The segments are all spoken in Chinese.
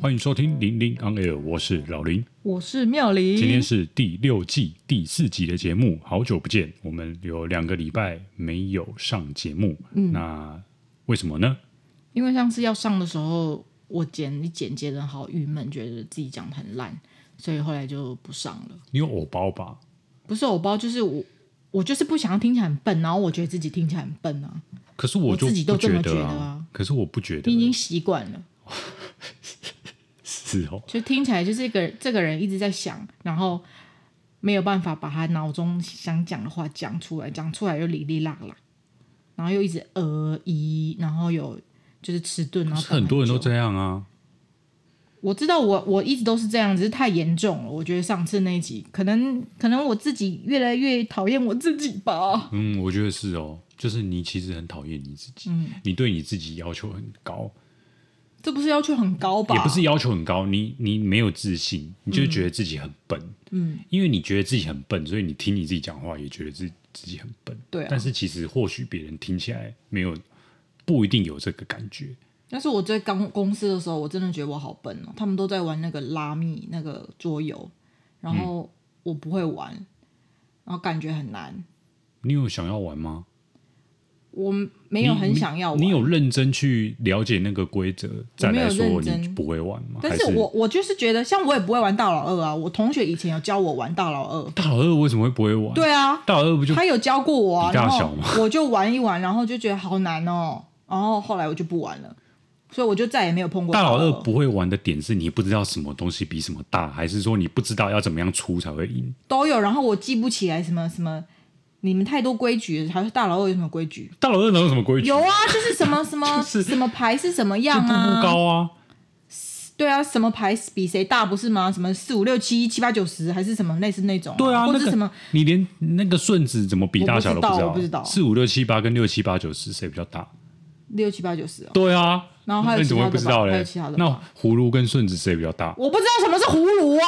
欢迎收听《零零 on air》，我是老林，我是妙玲。今天是第六季第四集的节目，好久不见，我们有两个礼拜没有上节目，嗯，那为什么呢？因为上次要上的时候，我剪一剪接的好郁闷，觉得自己讲的很烂，所以后来就不上了。你有偶包吧？不是偶包，就是我，我就是不想要听起来很笨，然后我觉得自己听起来很笨啊。可是我自己都这么觉得啊。啊可是我不觉得，你已经习惯了。就听起来就是一个这个人一直在想，然后没有办法把他脑中想讲的话讲出来，讲出来又哩哩啦啦，然后又一直呃咦，然后有就是迟钝，然后很多人都这样啊。我知道我我一直都是这样，只是太严重了。我觉得上次那一集，可能可能我自己越来越讨厌我自己吧。嗯，我觉得是哦，就是你其实很讨厌你自己，嗯，你对你自己要求很高。这不是要求很高吧？也不是要求很高，你你没有自信，你就觉得自己很笨。嗯，因为你觉得自己很笨，所以你听你自己讲话也觉得自自己很笨。对啊，但是其实或许别人听起来没有，不一定有这个感觉。但是我在刚公司的时候，我真的觉得我好笨哦。他们都在玩那个拉密那个桌游，然后我不会玩，然后感觉很难。你有想要玩吗？我没有很想要玩。你，你有认真去了解那个规则再来说你不会玩吗？但是我我就是觉得，像我也不会玩大老二啊。我同学以前有教我玩大老二。大老二为什么会不会玩？对啊，大老二不就他有教过我啊？大小吗？我就玩一玩，然后就觉得好难哦，然后后来我就不玩了。所以我就再也没有碰过大老二。不会玩的点是你不知道什么东西比什么大，还是说你不知道要怎么样出才会赢？都有。然后我记不起来什么什么，你们太多规矩了。还是大老二有什么规矩？大老二能有什么规矩？有啊，就是什么 什么、就是、什么牌是什么样啊？步步高啊。对啊，什么牌比谁大不是吗？什么四五六七七八九十还是什么类似那种、啊？对啊，或者什么、那个？你连那个顺子怎么比大小都不知道？我不知道。四五六七八跟六七八九十谁比较大？六七八九十、哦。对啊。然后还有其他的，你怎么会不知道嘞？还有其他的。那葫芦跟顺子谁比较大？我不知道什么是葫芦啊。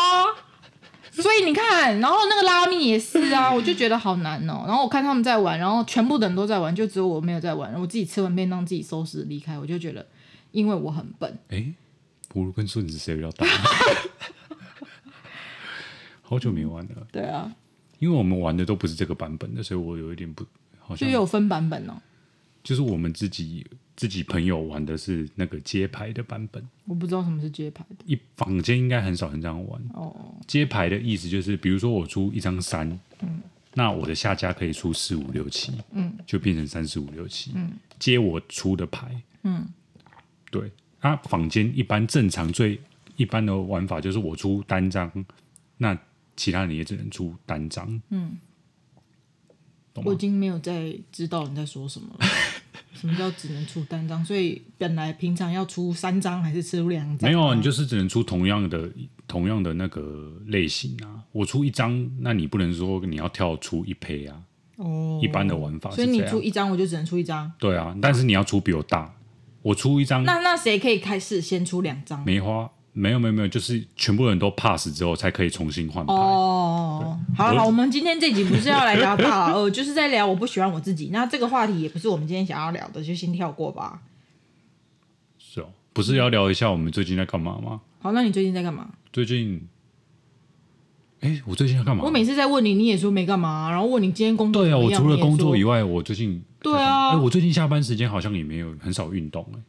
所以你看，然后那个拉密也是啊，我就觉得好难哦。然后我看他们在玩，然后全部的人都在玩，就只有我没有在玩。我自己吃完便当，自己收拾离开，我就觉得，因为我很笨。哎，葫芦跟顺子谁比较大？好久没玩了。对啊，因为我们玩的都不是这个版本的，所以我有一点不好像。就有分版本哦。就是我们自己自己朋友玩的是那个街牌的版本，我不知道什么是街牌的。一坊间应该很少人这样玩。哦，街牌的意思就是，比如说我出一张三，嗯，那我的下家可以出四五六七，嗯，就变成三四五六七，嗯，接我出的牌，嗯，对。那坊间一般正常最一般的玩法就是我出单张，那其他人也只能出单张，嗯。我已经没有在知道你在说什么了。什么叫只能出单张？所以本来平常要出三张还是出两张？没有，你就是只能出同样的同样的那个类型啊。我出一张，那你不能说你要跳出一胚啊。哦，一般的玩法是。所以你出一张，我就只能出一张。对啊，但是你要出比我大，我出一张。那那谁可以开始先出两张？梅花。没有没有没有，就是全部人都 pass 之后才可以重新换牌。哦，好了，我们今天这集不是要来聊大老二，就是在聊我不喜欢我自己。那这个话题也不是我们今天想要聊的，就先跳过吧。是哦，不是要聊一下我们最近在干嘛吗？好，那你最近在干嘛？最近，哎，我最近在干嘛？我每次在问你，你也说没干嘛，然后问你今天工作。对啊，我除了工作以外，我最近对啊，哎我最近下班时间好像也没有很少运动哎。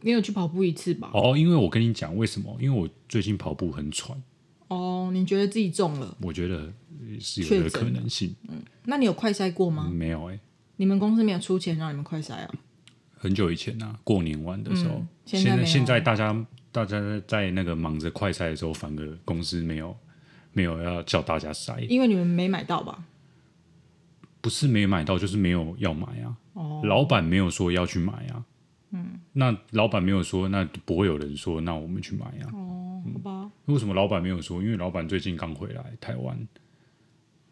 没有去跑步一次吧？哦，因为我跟你讲为什么？因为我最近跑步很喘。哦，你觉得自己中了？我觉得是有这个可能性。嗯，那你有快筛过吗？嗯、没有哎、欸。你们公司没有出钱让你们快筛啊？很久以前啊，过年玩的时候。嗯、现在现在大家大家在那个忙着快筛的时候，反而公司没有没有要叫大家筛，因为你们没买到吧？不是没买到，就是没有要买啊。哦。老板没有说要去买啊。嗯，那老板没有说，那不会有人说，那我们去买呀、啊。哦，好吧、嗯。为什么老板没有说？因为老板最近刚回来台湾，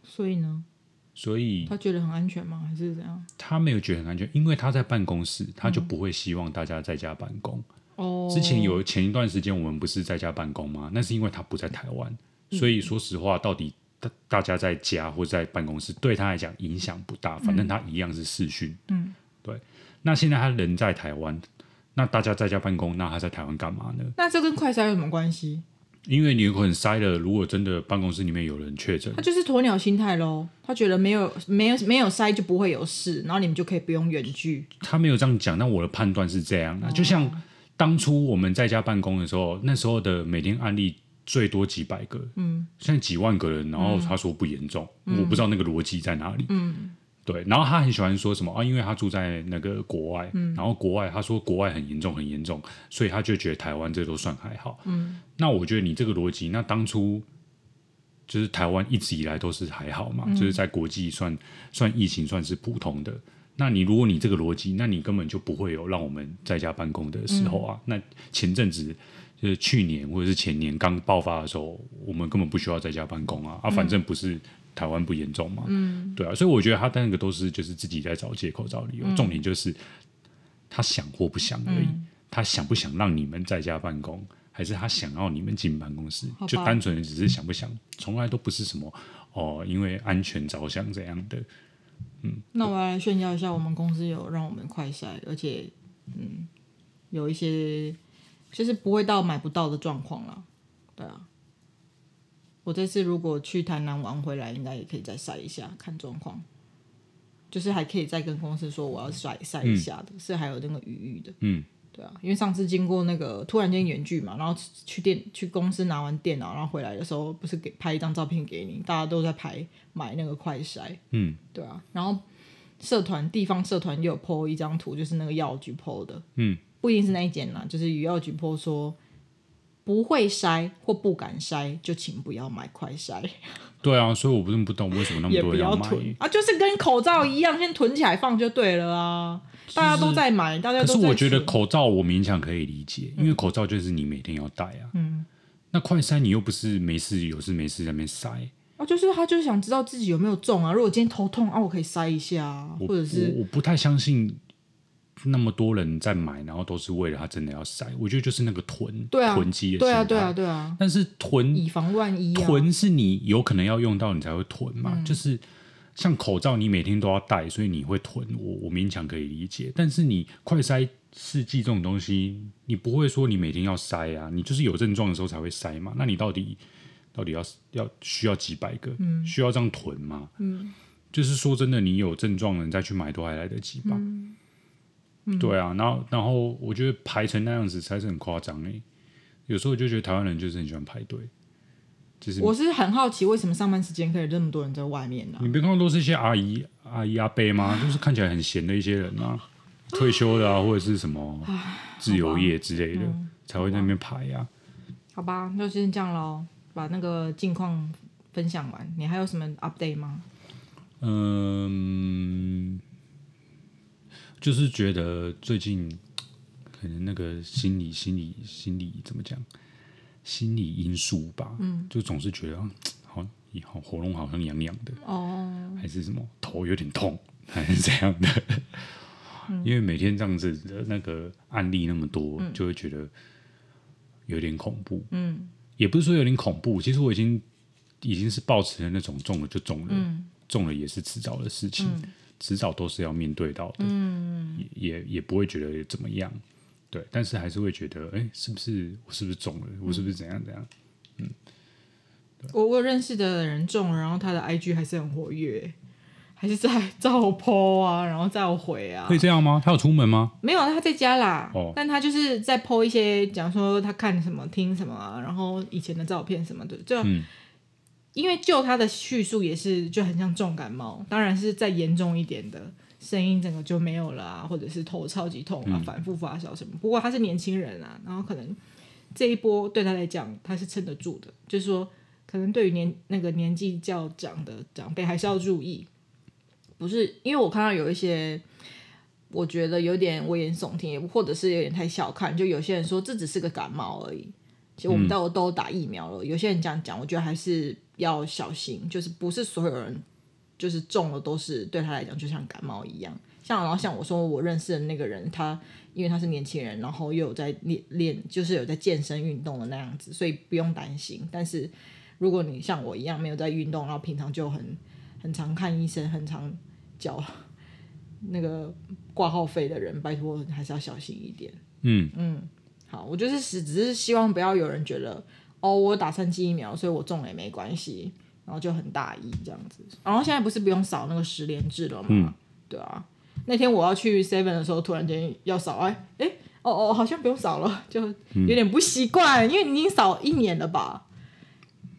所以呢？所以他觉得很安全吗？还是怎样？他没有觉得很安全，因为他在办公室，他就不会希望大家在家办公。哦、嗯。之前有前一段时间，我们不是在家办公吗？那是因为他不在台湾，所以说实话，到底大大家在家或在办公室，对他来讲影响不大，反正他一样是视讯。嗯，对。那现在他人在台湾，那大家在家办公，那他在台湾干嘛呢？那这跟快筛有什么关系？因为你有可能筛了，如果真的办公室里面有人确诊，他就是鸵鸟心态喽。他觉得没有没有没有筛就不会有事，然后你们就可以不用远距。他没有这样讲，那我的判断是这样的。哦、就像当初我们在家办公的时候，那时候的每天案例最多几百个，嗯，现在几万个人，然后他说不严重，嗯、我不知道那个逻辑在哪里，嗯。对，然后他很喜欢说什么啊？因为他住在那个国外，嗯、然后国外他说国外很严重，很严重，所以他就觉得台湾这都算还好。嗯，那我觉得你这个逻辑，那当初就是台湾一直以来都是还好嘛，嗯、就是在国际算算疫情算是普通的。那你如果你这个逻辑，那你根本就不会有让我们在家办公的时候啊。嗯、那前阵子就是去年或者是前年刚爆发的时候，我们根本不需要在家办公啊啊，反正不是。嗯台湾不严重嘛？嗯，对啊，所以我觉得他那个都是就是自己在找借口找理由，嗯、重点就是他想或不想而已。嗯、他想不想让你们在家办公，还是他想要你们进办公室？就单纯的只是想不想，从来都不是什么哦，因为安全着想这样的。嗯，那我要来炫耀一下，我们公司有让我们快筛，而且嗯，有一些就是不会到买不到的状况了。对啊。我这次如果去台南玩回来，应该也可以再晒一下，看状况。就是还可以再跟公司说我要晒晒一下的，嗯、是还有那个余裕的。嗯，对啊，因为上次经过那个突然间远距嘛，然后去电去公司拿完电脑，然后回来的时候不是给拍一张照片给你，大家都在排买那个快筛。嗯，对啊，然后社团地方社团又有 po 一张图，就是那个药局 po 的。嗯，不一定是那一间啦，就是与药局 po 说。不会筛或不敢筛，就请不要买快筛。对啊，所以我不是不懂为什么那么多人要买啊，就是跟口罩一样，先囤起来放就对了啊。大家都在买，大家都是我觉得口罩我勉强可以理解，因为口罩就是你每天要戴啊。嗯。那快筛你又不是没事有事没事在那边筛啊，就是他就是想知道自己有没有中啊。如果今天头痛啊，我可以筛一下，或者是我，我不太相信。那么多人在买，然后都是为了他真的要塞，我觉得就是那个囤，对啊，囤积的心态，对啊，对啊，对啊。但是囤以防万一，囤是你有可能要用到，你才会囤嘛。嗯、就是像口罩，你每天都要戴，所以你会囤。我我勉强可以理解。但是你快塞试剂这种东西，你不会说你每天要塞啊，你就是有症状的时候才会塞嘛。那你到底到底要要需要几百个？嗯、需要这样囤吗？嗯，就是说真的，你有症状了，你再去买都还来得及吧。嗯对啊，然后然后我觉得排成那样子才是很夸张诶。有时候我就觉得台湾人就是很喜欢排队，就是我是很好奇为什么上班时间可以这么多人在外面呢、啊？你别看到都是一些阿姨、阿姨、阿伯吗？就是看起来很闲的一些人啊，退休的啊，或者是什么自由业之类的，嗯、才会在那边排呀、啊。好吧，那就先这样喽，把那个近况分享完。你还有什么 update 吗？嗯。就是觉得最近可能那个心理、心理、心理怎么讲？心理因素吧，嗯，就总是觉得好，好喉咙好像痒痒的哦，还是什么头有点痛，还是这样的。嗯、因为每天这样子的那个案例那么多，嗯、就会觉得有点恐怖。嗯，也不是说有点恐怖，其实我已经已经是抱持了那种中了就中了，嗯、中了也是迟早的事情。嗯迟早都是要面对到的，嗯，也也也不会觉得怎么样，对，但是还是会觉得，哎，是不是我是不是中了？我是不是怎样怎样？嗯，我我认识的人中了，然后他的 IG 还是很活跃，还是在照 po 啊，然后照回啊，可以这样吗？他有出门吗？没有，他在家啦。哦，但他就是在 po 一些，讲说他看什么、听什么啊，然后以前的照片什么的，就。嗯因为就他的叙述也是就很像重感冒，当然是再严重一点的声音整个就没有了啊，或者是头超级痛啊，反复发烧什么。不过他是年轻人啊，然后可能这一波对他来讲他是撑得住的，就是说可能对于年那个年纪较长的长辈还是要注意，不是因为我看到有一些我觉得有点危言耸听，或者是有点太小看，就有些人说这只是个感冒而已。其实我们都都打疫苗了，有些人这样讲，我觉得还是要小心，就是不是所有人就是中了都是对他来讲就像感冒一样。像然后像我说我认识的那个人，他因为他是年轻人，然后又有在练练，就是有在健身运动的那样子，所以不用担心。但是如果你像我一样没有在运动，然后平常就很很常看医生，很常缴那个挂号费的人，拜托还是要小心一点。嗯嗯，好，我就是只只是希望不要有人觉得哦，我打三剂疫苗，所以我中了也没关系，然后就很大意这样子。然后现在不是不用扫那个十连制了吗？嗯、对啊。那天我要去 Seven 的时候，突然间要扫，哎哎，哦哦，好像不用扫了，就有点不习惯，嗯、因为你已经扫一年了吧？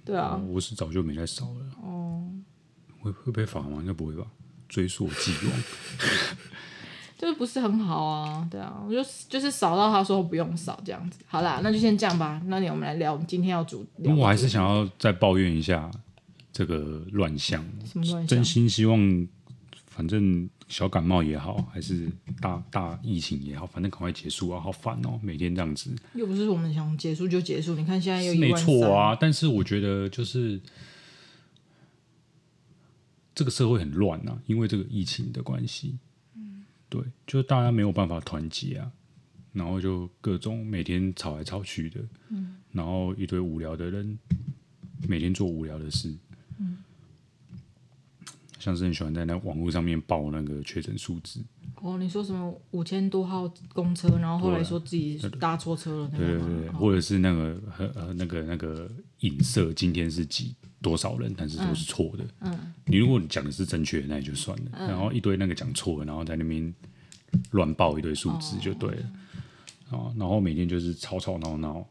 对啊，我是早就没再扫了。哦，会会被罚吗？应该不会吧？追溯既往，就是不是很好啊？对啊，我就就是扫到他说不用扫这样子。好啦，那就先这样吧。那你我们来聊，我们今天要主。那我还是想要再抱怨一下这个乱象。什么乱象？真心希望，反正小感冒也好，还是大大疫情也好，反正赶快结束啊！好烦哦，每天这样子。又不是我们想结束就结束，你看现在又一。没错啊，但是我觉得就是。这个社会很乱呐、啊，因为这个疫情的关系，嗯，对，就大家没有办法团结啊，然后就各种每天吵来吵去的，嗯，然后一堆无聊的人每天做无聊的事，嗯，像是很喜欢在那网络上面报那个确诊数字。哦，你说什么五千多号公车，然后后来说自己搭错车了，对对对，或者是那个呃呃那个那个影射今天是几多少人，但是都是错的。嗯，你如果你讲的是正确的，那也就算了。然后一堆那个讲错了，然后在那边乱报一堆数字就对了。啊，然后每天就是吵吵闹闹。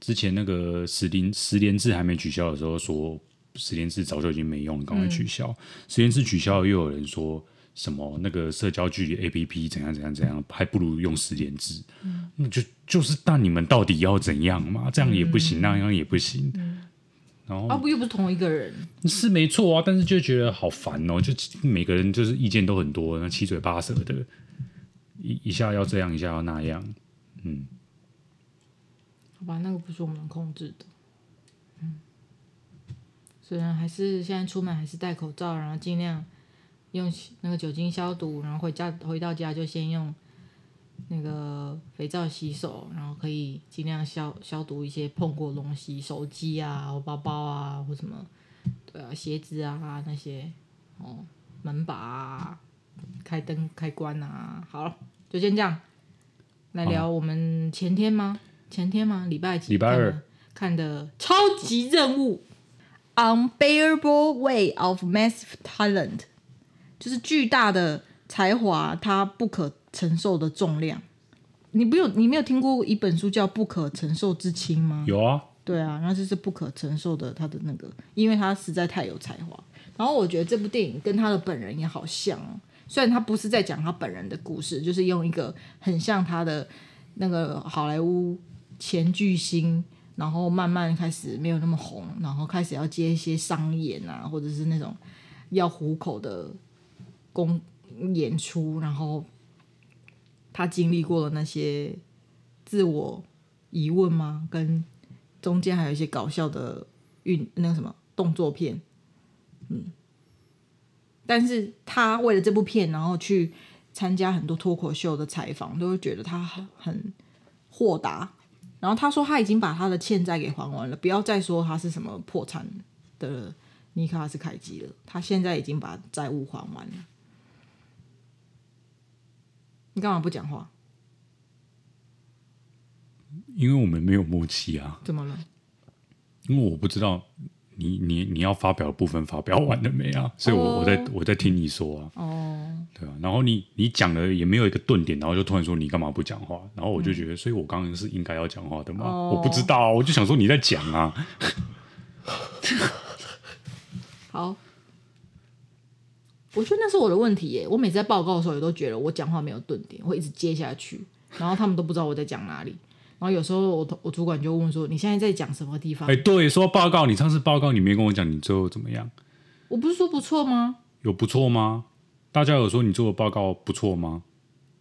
之前那个十连十连制还没取消的时候，说十连制早就已经没用了，赶快取消。十连制取消了，又有人说。什么那个社交距离 APP 怎样怎样怎样，还不如用十连制。嗯，那就就是，但你们到底要怎样嘛？这样也不行，嗯、那样也不行。嗯、然后啊，不又不是同一个人，是没错啊。但是就觉得好烦哦，就每个人就是意见都很多，那七嘴八舌的，一一下要这样，一下要那样。嗯，好吧，那个不是我们能控制的。嗯，虽然还是现在出门还是戴口罩，然后尽量。用那个酒精消毒，然后回家回到家就先用那个肥皂洗手，然后可以尽量消消毒一些碰过东西，手机啊、包包啊或什么，对啊，鞋子啊那些，哦，门把啊，开灯开关啊，好了，就先这样，来聊我们前天吗？啊、前天吗？礼拜几？礼拜二看的超级任务，Unbearable Weight of Massive Talent。就是巨大的才华，它不可承受的重量。你不有你没有听过一本书叫《不可承受之轻》吗？有啊，对啊，那就是不可承受的他的那个，因为他实在太有才华。然后我觉得这部电影跟他的本人也好像哦，虽然他不是在讲他本人的故事，就是用一个很像他的那个好莱坞前巨星，然后慢慢开始没有那么红，然后开始要接一些商演啊，或者是那种要糊口的。公演出，然后他经历过的那些自我疑问吗？跟中间还有一些搞笑的运那个什么动作片，嗯，但是他为了这部片，然后去参加很多脱口秀的采访，都会觉得他很豁达。然后他说他已经把他的欠债给还完了，不要再说他是什么破产的尼克拉斯凯基了，他现在已经把债务还完了。你干嘛不讲话？因为我们没有默契啊。怎么了？因为我不知道你你你要发表的部分发表完了没啊？所以我，我、oh. 我在我在听你说啊。哦。Oh. 对啊。然后你你讲的也没有一个顿点，然后就突然说你干嘛不讲话？然后我就觉得，嗯、所以我刚刚是应该要讲话的吗？Oh. 我不知道，我就想说你在讲啊。好。我觉得那是我的问题耶！我每次在报告的时候，也都觉得我讲话没有顿点，会一直接下去，然后他们都不知道我在讲哪里。然后有时候我我主管就问说：“你现在在讲什么地方？”哎，对，说报告，你上次报告你没跟我讲，你最后怎么样？我不是说不错吗？有不错吗？大家有说你做的报告不错吗？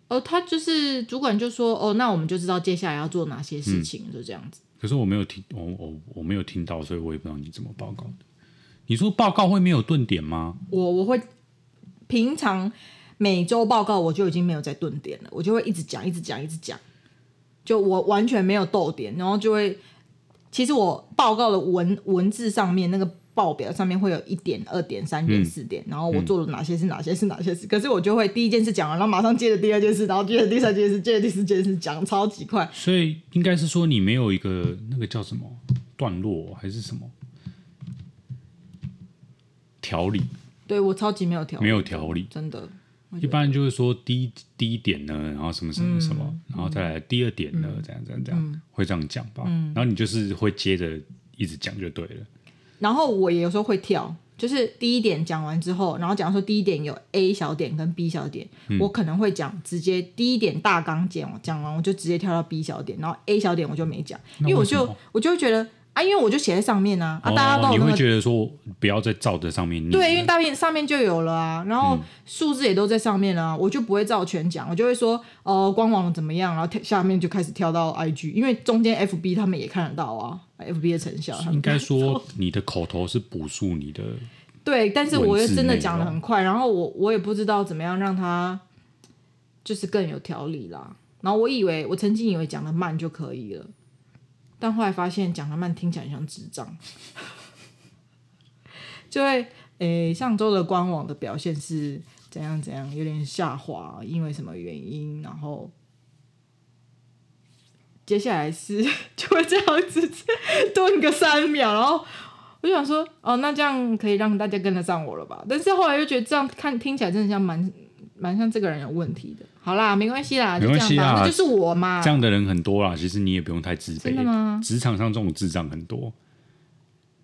哦，他就是主管就说：“哦，那我们就知道接下来要做哪些事情。嗯”就这样子。可是我没有听，我我我没有听到，所以我也不知道你怎么报告的。你说报告会没有顿点吗？我我会。平常每周报告我就已经没有在顿点了，我就会一直讲，一直讲，一直讲，就我完全没有逗点，然后就会，其实我报告的文文字上面那个报表上面会有一点、二点、三点、四点，然后我做了哪些是哪些是哪些事。可是我就会第一件事讲完，然后马上接着第二件事，然后接着第三件事，接着第四件事，讲超级快。所以应该是说你没有一个那个叫什么段落还是什么条理？对，我超级没有条理，没有条理，真的。一般就是说第一第一点呢，然后什么什么什么，嗯、然后再来第二点呢，这、嗯、样这样这样，嗯、会这样讲吧？嗯、然后你就是会接着一直讲就对了。然后我也有时候会跳，就是第一点讲完之后，然后假如说第一点有 A 小点跟 B 小点，嗯、我可能会讲直接第一点大纲讲讲完，我就直接跳到 B 小点，然后 A 小点我就没讲，因为我就我就会觉得。啊，因为我就写在上面啊，啊，大家都、那个、你会觉得说不要再照着上面念，对，因为大面上面就有了啊，然后数字也都在上面了、啊，嗯、我就不会照全讲，我就会说，呃，官网怎么样，然后下面就开始跳到 IG，因为中间 FB 他们也看得到啊，FB 的成效。应该说你的口头是补述你的，对，但是我又真的讲的很快，然后我我也不知道怎么样让他就是更有条理啦，然后我以为我曾经以为讲的慢就可以了。但后来发现讲得慢听起来像智障，就会诶、上周的官网的表现是怎样怎样，有点下滑，因为什么原因？然后接下来是就会这样子顿个三秒，然后我就想说，哦，那这样可以让大家跟得上我了吧？但是后来又觉得这样看听起来真的像蛮蛮像这个人有问题的。好啦，没关系啦，没关系啦，那就是我嘛。这样的人很多啦，其实你也不用太自卑。真的吗？职场上这种智障很多。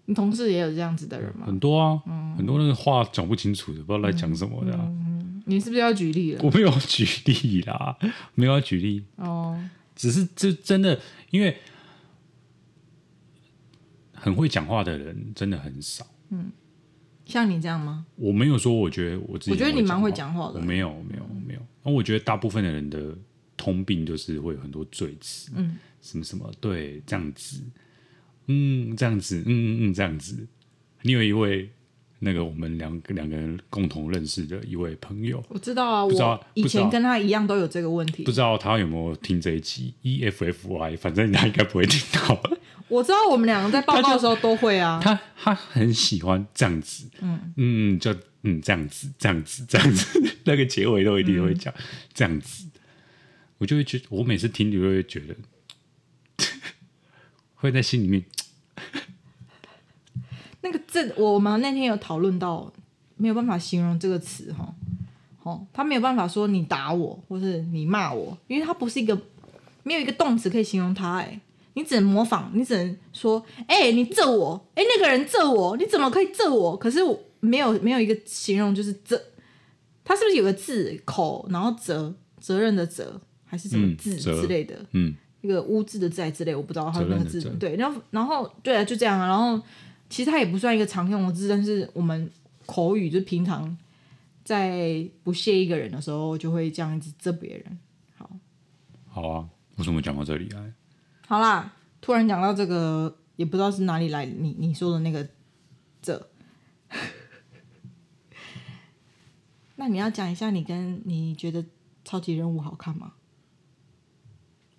你同事也有这样子的人吗？很多啊，嗯、很多那个话讲不清楚的，不知道在讲什么的、啊嗯嗯。你是不是要举例了？我没有举例啦，没有要举例。哦，只是这真的，因为很会讲话的人真的很少。嗯。像你这样吗？我没有说，我觉得我自己。我觉得你蛮会讲话的。我没有，没有，没有。那我觉得大部分的人的通病就是会有很多罪词，嗯，什么什么，对，这样子，嗯，这样子，嗯嗯嗯，这样子。你有一位那个我们两个两个人共同认识的一位朋友，我知道啊，我以前跟他一样都有这个问题。不知道他有没有听这一集？E F F Y，反正他应该不会听到。我知道我们两个在报告的时候都会啊，他他很喜欢这样子，嗯。嗯，就嗯这样子这样子这样子，那个结尾都一定会讲、嗯、这样子，我就会觉得，我每次听就会觉得，会在心里面，那个这我们那天有讨论到，没有办法形容这个词哈，哦，他没有办法说你打我或是你骂我，因为他不是一个没有一个动词可以形容他哎。你只能模仿，你只能说，哎、欸，你揍我，哎、欸，那个人揍我，你怎么可以揍我？可是我没有没有一个形容，就是责，他是不是有个字口，然后责责任的责，还是什么字之类的？嗯，一个污字的字之类，我不知道他那个字。对，然后然后对啊，就这样啊。然后其实它也不算一个常用的字，但是我们口语就平常在不屑一个人的时候，就会这样子责别人。好，好啊，为什么讲到这里来？好啦，突然讲到这个，也不知道是哪里来你你说的那个这，那你要讲一下你跟你觉得超级任务好看吗？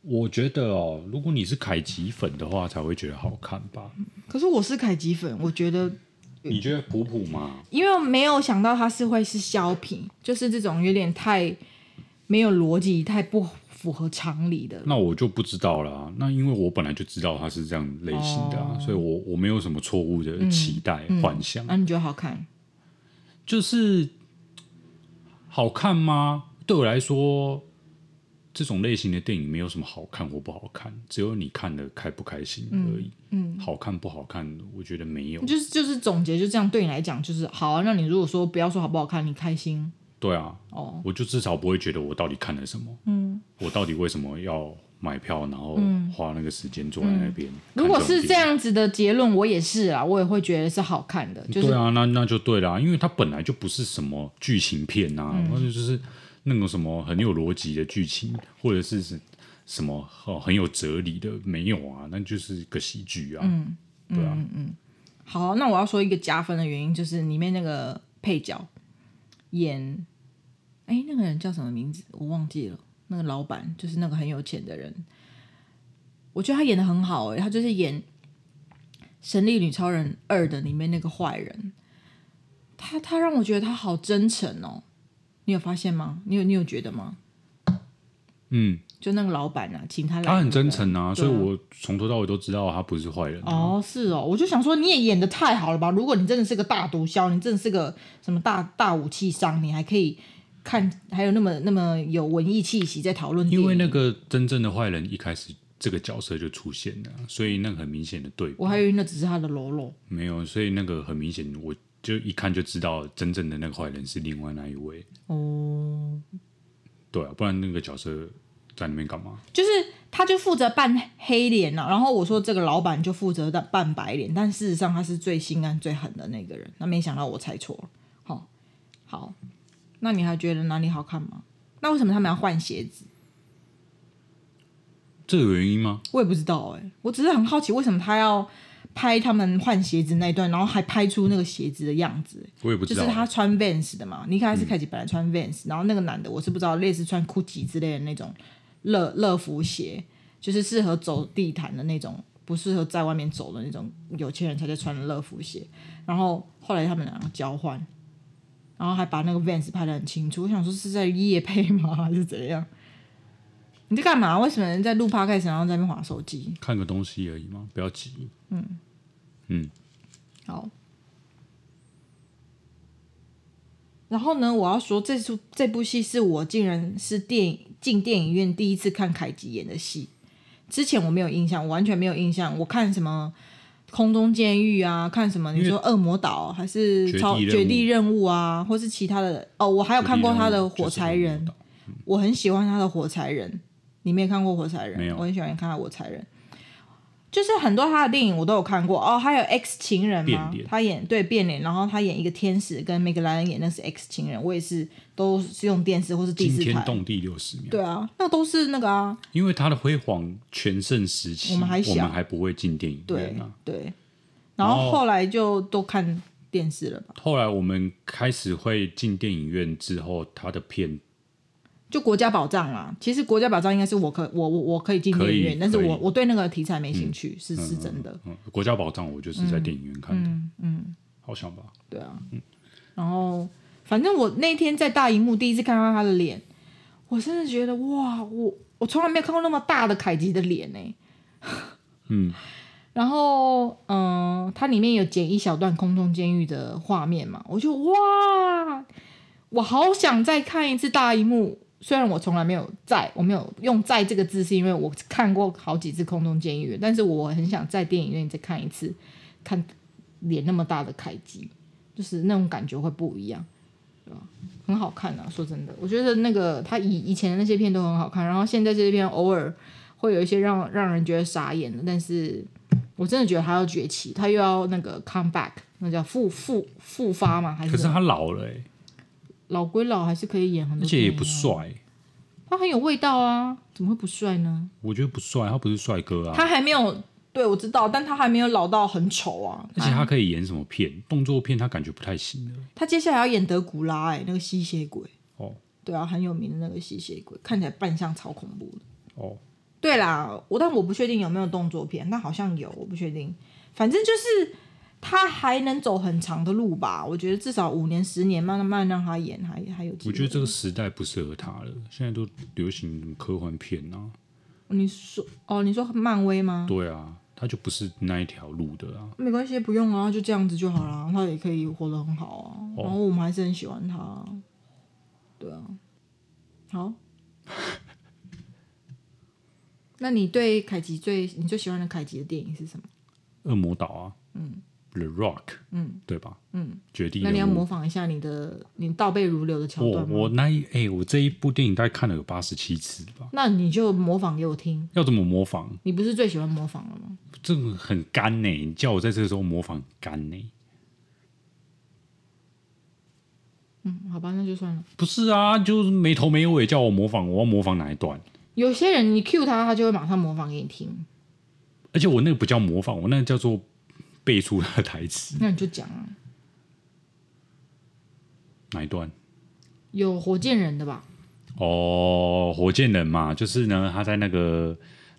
我觉得哦，如果你是凯奇粉的话，才会觉得好看吧。可是我是凯基粉，我觉得你觉得普普吗？因为没有想到他是会是削皮，就是这种有点太没有逻辑，太不。符合常理的，那我就不知道了啊。那因为我本来就知道他是这样类型的啊，哦，所以我我没有什么错误的期待，嗯，幻想。那你觉得好看？就是好看吗？对我来说，这种类型的电影没有什么好看或不好看，只有你看的开不开心而已。嗯，嗯，好看不好看，我觉得没有。就是就是总结就这样，对你来讲就是好啊。那你如果说不要说好不好看，你开心。对啊，哦，我就至少不会觉得我到底看了什么，嗯，我到底为什么要买票，然后花那个时间坐在那边。嗯嗯、如果是这样子的结论，我也是啊，我也会觉得是好看的。就是、对啊，那那就对了，因为它本来就不是什么剧情片啊，或者、嗯、就是那种什么很有逻辑的剧情，或者是什么很有哲理的，没有啊，那就是个喜剧啊，嗯，对啊，嗯嗯。好，那我要说一个加分的原因，就是里面那个配角。演，哎，那个人叫什么名字？我忘记了。那个老板就是那个很有钱的人，我觉得他演的很好。哎，他就是演神力女超人二》的里面那个坏人，他他让我觉得他好真诚哦。你有发现吗？你有你有觉得吗？嗯，就那个老板啊，请他来、那个，他很真诚啊，啊所以我从头到尾都知道他不是坏人、啊。哦，是哦，我就想说你也演的太好了吧？如果你真的是个大毒枭，你真的是个什么大大武器商，你还可以看，还有那么那么有文艺气息在讨论。因为那个真正的坏人一开始这个角色就出现了，所以那个很明显的对比。我还以为那只是他的喽啰。没有，所以那个很明显，我就一看就知道真正的那个坏人是另外那一位。哦。对啊，不然那个角色在里面干嘛？就是他就负责扮黑脸啊，然后我说这个老板就负责扮白脸，但事实上他是最心安、最狠的那个人。那没想到我猜错了。好，好，那你还觉得哪里好看吗？那为什么他们要换鞋子？这有原因吗？我也不知道哎、欸，我只是很好奇为什么他要。拍他们换鞋子那一段，然后还拍出那个鞋子的样子。我也不知道，就是他穿 Vans 的嘛。你看他是开始本来穿 Vans，、嗯、然后那个男的我是不知道，类似穿 Gucci 之类的那种乐乐福鞋，就是适合走地毯的那种，不适合在外面走的那种有钱人才在穿的乐福鞋。然后后来他们两个交换，然后还把那个 Vans 拍的很清楚。我想说是在夜配吗，还是怎样？你在干嘛？为什么人在录 Podcast 然后在那边划手机？看个东西而已嘛，不要急。嗯。嗯，好。然后呢，我要说，这出这部戏是我竟然是电影进电影院第一次看凯吉演的戏。之前我没有印象，我完全没有印象。我看什么空中监狱啊，看什么你说恶魔岛还是超绝地任务啊，或是其他的哦，我还有看过他的火柴人，嗯、我很喜欢他的火柴人。你没有看过火柴人？没有，我很喜欢看他火柴人。就是很多他的电影我都有看过哦，还有 X 情人嘛，他演对变脸，然后他演一个天使，跟梅格莱恩演那是 X 情人，我也是都是用电视或是第四台。惊天动地六十秒。对啊，那都是那个啊。因为他的辉煌全盛时期，我们还小，我们还不会进电影院啊。对。对。然后后来就都看电视了吧。后来我们开始会进电影院之后，他的片。就国家宝藏啦，其实国家宝藏应该是我可我我我可以进电影院，但是我我对那个题材没兴趣，嗯、是是真的。嗯，国家宝藏我就是在电影院看的，嗯，嗯好想吧？对啊，嗯，然后反正我那天在大荧幕第一次看到他的脸，我真的觉得哇，我我从来没有看过那么大的凯吉的脸呢。嗯，然后嗯，它里面有剪一小段空中监狱的画面嘛，我就哇，我好想再看一次大荧幕。虽然我从来没有在，我没有用“在”这个字，是因为我看过好几次《空中监狱》，但是我很想在电影院再看一次，看脸那么大的凯吉，就是那种感觉会不一样，对吧？很好看啊！说真的，我觉得那个他以以前的那些片都很好看，然后现在这些片偶尔会有一些让让人觉得傻眼的，但是我真的觉得他要崛起，他又要那个 come back，那叫复复复发嘛？还是？可是他老了、老归老，还是可以演很多，而且也不帅。他很有味道啊，怎么会不帅呢？我觉得不帅，他不是帅哥啊。他还没有，对，我知道，但他还没有老到很丑啊。而且他可以演什么片？动作片他感觉不太行。他接下来要演德古拉，哎，那个吸血鬼。哦。对啊，很有名的那个吸血鬼，看起来扮相超恐怖的。哦。对啦，我但我不确定有没有动作片，那好像有，我不确定。反正就是。他还能走很长的路吧？我觉得至少五年、十年，慢慢让他演，还还有。我觉得这个时代不适合他了，现在都流行科幻片啊。你说哦，你说漫威吗？对啊，他就不是那一条路的啊。没关系，不用啊，就这样子就好了。他也可以活得很好啊。哦、然后我们还是很喜欢他。对啊，好。那你对凯吉最你最喜欢的凯吉的电影是什么？恶魔岛啊。嗯。The Rock，嗯，对吧？嗯，决定。那你要模仿一下你的，你倒背如流的桥段。我我那一哎、欸，我这一部电影大概看了有八十七次吧。那你就模仿给我听。要怎么模仿？你不是最喜欢模仿了吗？这个很干呢，你叫我在这个时候模仿干呢。嗯，好吧，那就算了。不是啊，就是没头没尾叫我模仿，我要模仿哪一段？有些人你 cue 他，他就会马上模仿给你听。而且我那个不叫模仿，我那个叫做。背出他的台词，那你就讲啊。哪一段？有火箭人的吧？哦，火箭人嘛，就是呢，他在那个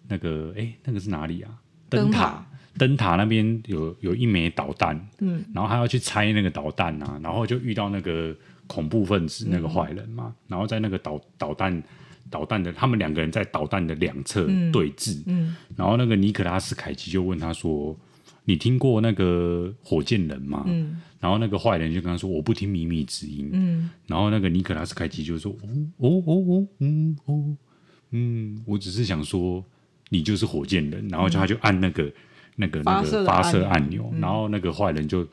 那个，哎，那个是哪里啊？灯塔，灯塔那边有有一枚导弹，嗯，然后他要去拆那个导弹啊，然后就遇到那个恐怖分子那个坏人嘛，嗯、然后在那个导导弹导弹的他们两个人在导弹的两侧对峙，嗯，嗯然后那个尼可拉斯凯奇就问他说：“你听过那个火箭人吗？”嗯，然后那个坏人就跟他说：“我不听秘密之音。”嗯，然后那个尼可拉斯凯奇就说：“哦哦哦哦，嗯哦嗯，我只是想说你就是火箭人。”然后就他就按那个。那个那个发射按钮，嗯、然后那个坏人就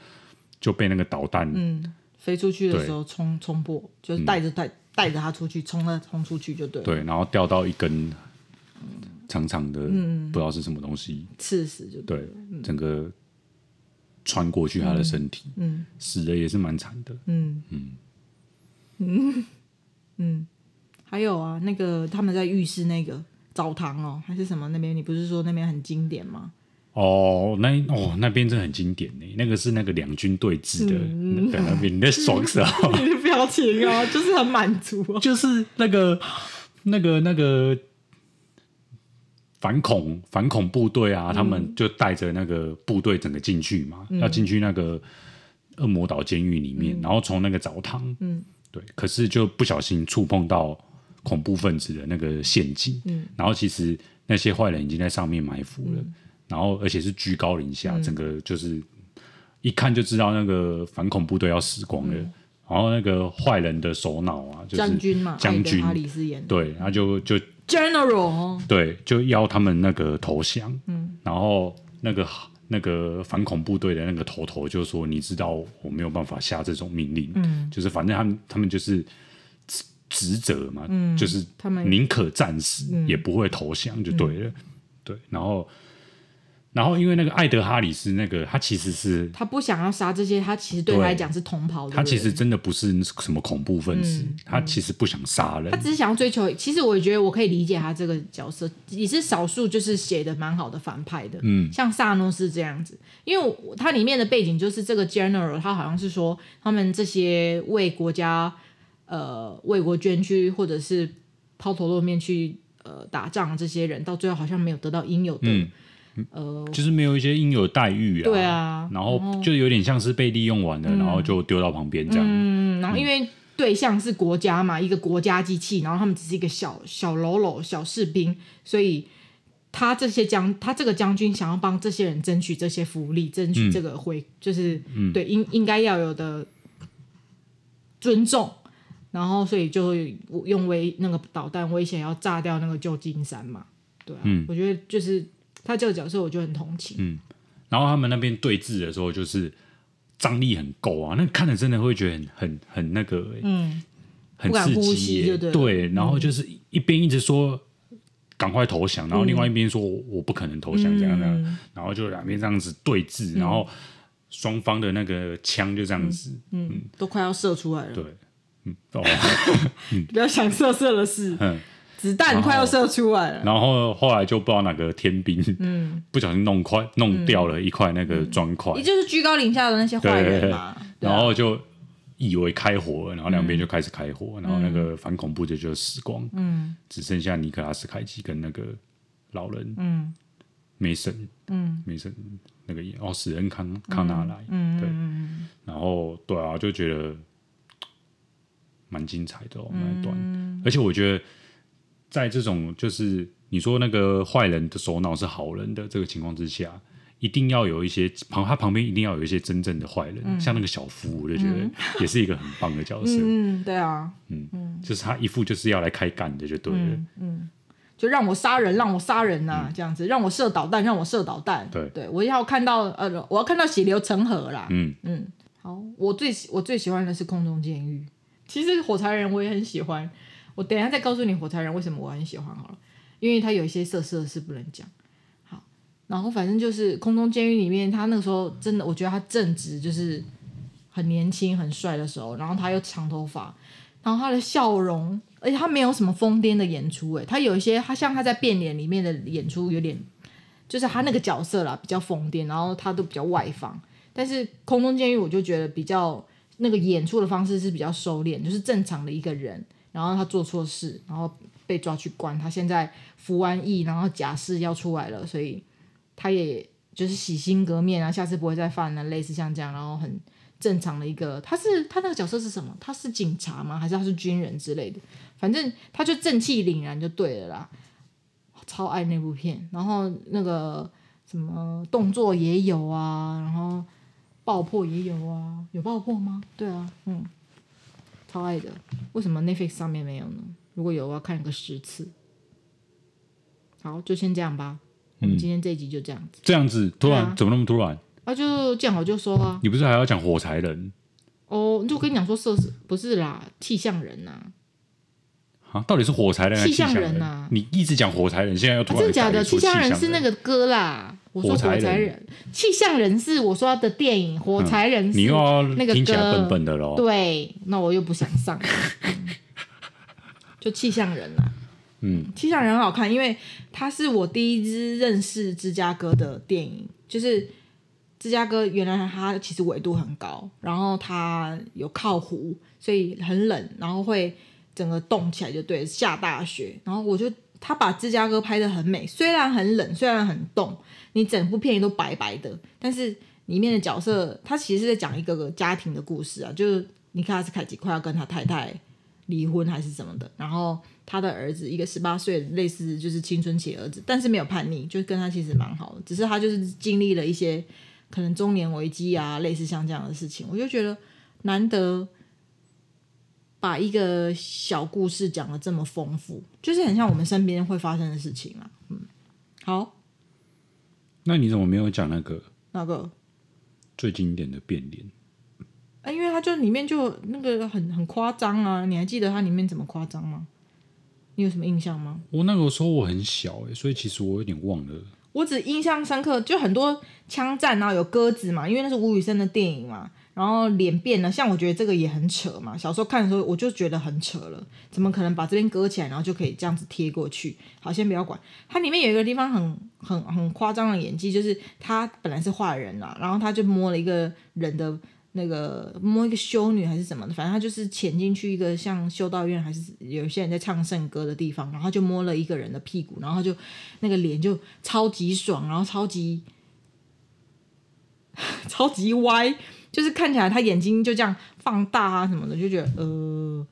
就被那个导弹嗯飞出去的时候冲冲破，就是带着带带着他出去冲了冲出去就对了。对，然后掉到一根长长的、嗯、不知道是什么东西，刺死就对，对，整个穿过去他的身体，嗯，嗯。死的也是蛮惨的，嗯。嗯。嗯。嗯，还有啊，那个他们在浴室那个澡堂哦，还是什么那边？你不是说那边很经典吗？哦，那哦那边真的很经典呢，那个是那个两军对峙的，嗯、那边你在爽什么？你的表情啊，就是很满足、啊，就是那个那个那个反恐反恐部队啊，嗯、他们就带着那个部队整个进去嘛，嗯、要进去那个恶魔岛监狱里面，嗯、然后从那个澡堂，嗯，对，可是就不小心触碰到恐怖分子的那个陷阱，嗯，然后其实那些坏人已经在上面埋伏了。嗯。然后，而且是居高临下，嗯、整个就是一看就知道那个反恐部队要死光了。嗯、然后那个坏人的首脑啊，就是将军嘛，将军哈里斯演的，对，他就就 General，对，就要他们那个投降。嗯，然后那个那个反恐部队的那个头头就说：“你知道我没有办法下这种命令，嗯，就是反正他们他们就是职责嘛，嗯，就是他们宁可战死也不会投降，就对了，嗯、对，然后。”然后，因为那个艾德哈里斯，那个他其实是他不想要杀这些，他其实对他来讲是同袍的。他其实真的不是什么恐怖分子，嗯、他其实不想杀人，他只是想要追求。其实我也觉得我可以理解他这个角色，也是少数就是写的蛮好的反派的。嗯，像萨诺斯这样子，因为他里面的背景就是这个 general，他好像是说他们这些为国家呃为国捐躯或者是抛头露面去呃打仗这些人，到最后好像没有得到应有的。嗯呃，就是没有一些应有的待遇啊，对啊，然后就有点像是被利用完了，嗯、然后就丢到旁边这样。嗯，然后因为对象是国家嘛，嗯、一个国家机器，然后他们只是一个小小喽啰小士兵，所以他这些将他这个将军想要帮这些人争取这些福利，争取这个回，嗯、就是对应应该要有的尊重，然后所以就用威那个导弹威胁要炸掉那个旧金山嘛，对啊，嗯、我觉得就是。他这个角色我就很同情。嗯，然后他们那边对峙的时候，就是张力很够啊，那看着真的会觉得很很很那个、欸，嗯，很刺激、欸，对，对。然后就是一边一直说赶快投降，然后另外一边说我不可能投降。这样的，嗯、然后就两边这样子对峙，嗯、然后双方的那个枪就这样子，嗯，嗯都快要射出来了，对，嗯，哦，不要想射射的事，嗯。子弹快要射出来了，然后后来就不知道哪个天兵，嗯，不小心弄块弄掉了一块那个砖块，也就是居高临下的那些坏人嘛。然后就以为开火了，然后两边就开始开火，然后那个反恐部就就死光，嗯，只剩下尼克拉斯凯奇跟那个老人，嗯，梅森，嗯，梅森那个哦，史恩康康纳莱，嗯，对，然后对啊，就觉得蛮精彩的哦，那一段，而且我觉得。在这种就是你说那个坏人的首脑是好人的这个情况之下，一定要有一些旁他旁边一定要有一些真正的坏人，嗯、像那个小夫，我就觉得 也是一个很棒的角色。嗯，对啊，嗯嗯，就是他一副就是要来开干的，就对了。嗯，嗯，就让我杀人，让我杀人呐、啊，嗯、这样子，让我射导弹，让我射导弹。对，对我要看到呃，我要看到血流成河啦。嗯嗯，好，我最我最喜欢的是空中监狱。其实火柴人我也很喜欢。我等一下再告诉你火柴人为什么我很喜欢好了，因为他有一些色色的事不能讲。好，然后反正就是空中监狱里面，他那个时候真的，我觉得他正直就是很年轻很帅的时候，然后他又长头发，然后他的笑容，而且他没有什么疯癫的演出，诶，他有一些他像他在变脸里面的演出有点，就是他那个角色啦比较疯癫，然后他都比较外放，但是空中监狱我就觉得比较那个演出的方式是比较收敛，就是正常的一个人。然后他做错事，然后被抓去关。他现在服完役，然后假释要出来了，所以他也就是洗心革面啊，下次不会再犯了，类似像这样，然后很正常的一个，他是他那个角色是什么？他是警察吗？还是他是军人之类的？反正他就正气凛然就对了啦，超爱那部片。然后那个什么动作也有啊，然后爆破也有啊，有爆破吗？对啊，嗯，超爱的。为什么 Netflix 上面没有呢？如果有，我要看个十次。好，就先这样吧。我们今天这一集就这样子。嗯、这样子突然、啊、怎么那么突然？啊，就见好就收啊。你不是还要讲火柴人？哦，就跟你讲说，色是不是啦，气象人呐、啊。啊，到底是火柴人还是气象人呐、啊？你一直讲火柴人，现在又突然、啊、真的假的？气象人是那个歌啦。我说火柴人，气象人是我说的电影，火柴人是、嗯、你又要那个歌听起来笨笨的喽。对，那我又不想上。就气象人啊。嗯，气象人很好看，因为他是我第一支认识芝加哥的电影，就是。芝加哥原来它其实纬度很高，然后它有靠湖，所以很冷，然后会整个冻起来，就对，下大雪。然后我就他把芝加哥拍得很美，虽然很冷，虽然很冻，你整部片都白白的，但是里面的角色他其实是在讲一个个家庭的故事啊，就是尼克拉斯凯奇快要跟他太太离婚还是什么的，然后他的儿子一个十八岁，类似就是青春期儿子，但是没有叛逆，就跟他其实蛮好的，只是他就是经历了一些。可能中年危机啊，类似像这样的事情，我就觉得难得把一个小故事讲的这么丰富，就是很像我们身边会发生的事情啊。嗯，好，那你怎么没有讲那个那个最经典的变脸？啊，因为它就里面就那个很很夸张啊，你还记得它里面怎么夸张吗？你有什么印象吗？我那个时候我很小哎、欸，所以其实我有点忘了。我只印象深刻，就很多枪战，然后有鸽子嘛，因为那是吴宇森的电影嘛，然后脸变了，像我觉得这个也很扯嘛。小时候看的时候，我就觉得很扯了，怎么可能把这边割起来，然后就可以这样子贴过去？好，先不要管。它里面有一个地方很很很夸张的演技，就是他本来是坏人啦，然后他就摸了一个人的。那个摸一个修女还是什么的，反正他就是潜进去一个像修道院，还是有些人在唱圣歌的地方，然后就摸了一个人的屁股，然后就那个脸就超级爽，然后超级 超级歪，就是看起来他眼睛就这样放大啊什么的，就觉得呃，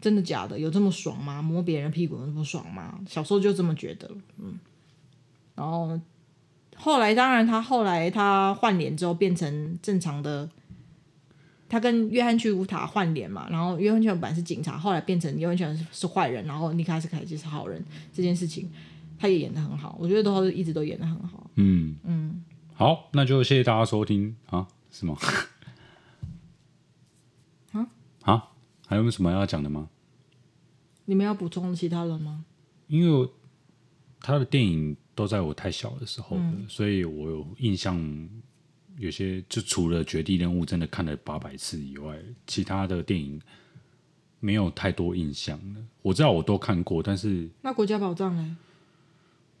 真的假的？有这么爽吗？摸别人屁股有这么爽吗？小时候就这么觉得，嗯，然后后来当然他后来他换脸之后变成正常的。他跟约翰·去乌塔换脸嘛，然后约翰·屈服塔本是警察，后来变成约翰·屈服塔是坏人，然后尼克斯凯奇是好人。这件事情他也演得很好，我觉得都一直都演得很好。嗯嗯，好，那就谢谢大家收听啊，是吗？啊啊，还有没有什么要讲的吗？你们要补充其他人吗？因为他的电影都在我太小的时候，嗯、所以我有印象。有些就除了《绝地任务》真的看了八百次以外，其他的电影没有太多印象了。我知道我都看过，但是那《国家宝藏》呢？《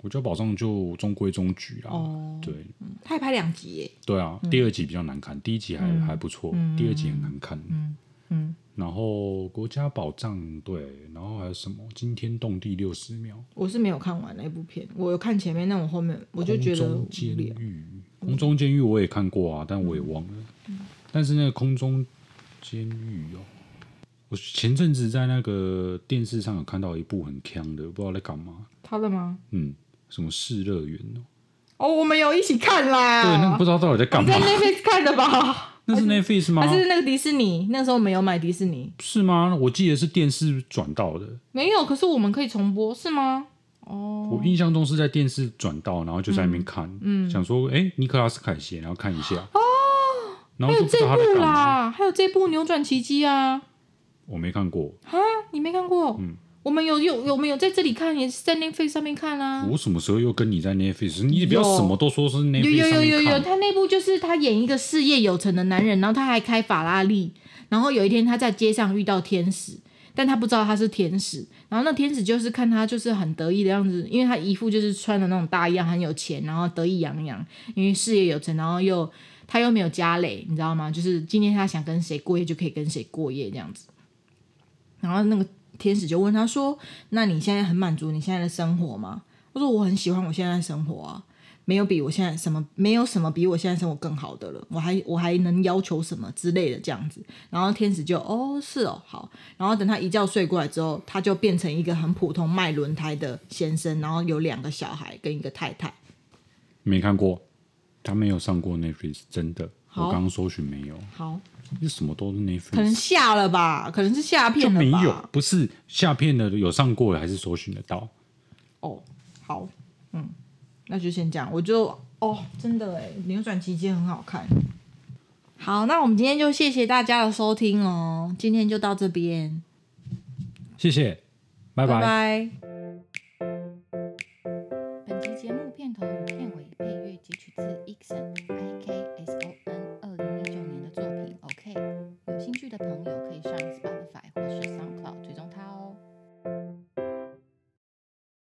国家宝藏》就中规中矩啦。哦，对，他也拍两集耶。对啊，第二集比较难看，第一集还还不错，第二集很难看。嗯嗯。然后《国家宝藏》对，然后还有什么《惊天动地六十秒》？我是没有看完那部片，我有看前面，但我后面我就觉得无聊。空中监狱我也看过啊，但我也忘了。嗯、但是那个空中监狱哦，我前阵子在那个电视上有看到一部很强的，不知道在干嘛。他的吗？嗯，什么世乐园哦？哦，我们有一起看啦。对，那个不知道到底在干嘛。在 Netflix 看的吧？那是 Netflix 吗？还是那个迪士尼？那时候没有买迪士尼。是吗？我记得是电视转到的。没有，可是我们可以重播，是吗？哦，我印象中是在电视转到，然后就在那边看，嗯，想说，哎，尼克拉斯凯奇，然后看一下，哦，然后还有这部啦，还有这部扭转奇迹啊，我没看过，哈，你没看过？嗯，我们有有有没有在这里看？也是在 Netflix 上面看啊。我什么时候又跟你在 Netflix？你也不要什么都说是 Netflix 有有有有有，他那部就是他演一个事业有成的男人，然后他还开法拉利，然后有一天他在街上遇到天使。但他不知道他是天使，然后那天使就是看他就是很得意的样子，因为他一副就是穿的那种大衣，很有钱，然后得意洋洋，因为事业有成，然后又他又没有家累，你知道吗？就是今天他想跟谁过夜就可以跟谁过夜这样子。然后那个天使就问他说：“那你现在很满足你现在的生活吗？”我说：“我很喜欢我现在的生活啊。”没有比我现在什么，没有什么比我现在生活更好的了，我还我还能要求什么之类的这样子。然后天使就哦是哦好，然后等他一觉睡过来之后，他就变成一个很普通卖轮胎的先生，然后有两个小孩跟一个太太。没看过，他没有上过 Netflix，真的。我刚刚搜寻没有。好，这什么都是 Netflix，可能下了吧，可能是下片了吧。就没有，不是下片的有上过的还是搜寻得到。哦，好，嗯，那就先这样。我就哦，真的哎，扭转奇迹很好看。好，那我们今天就谢谢大家的收听哦，今天就到这边，谢谢，拜拜。拜拜。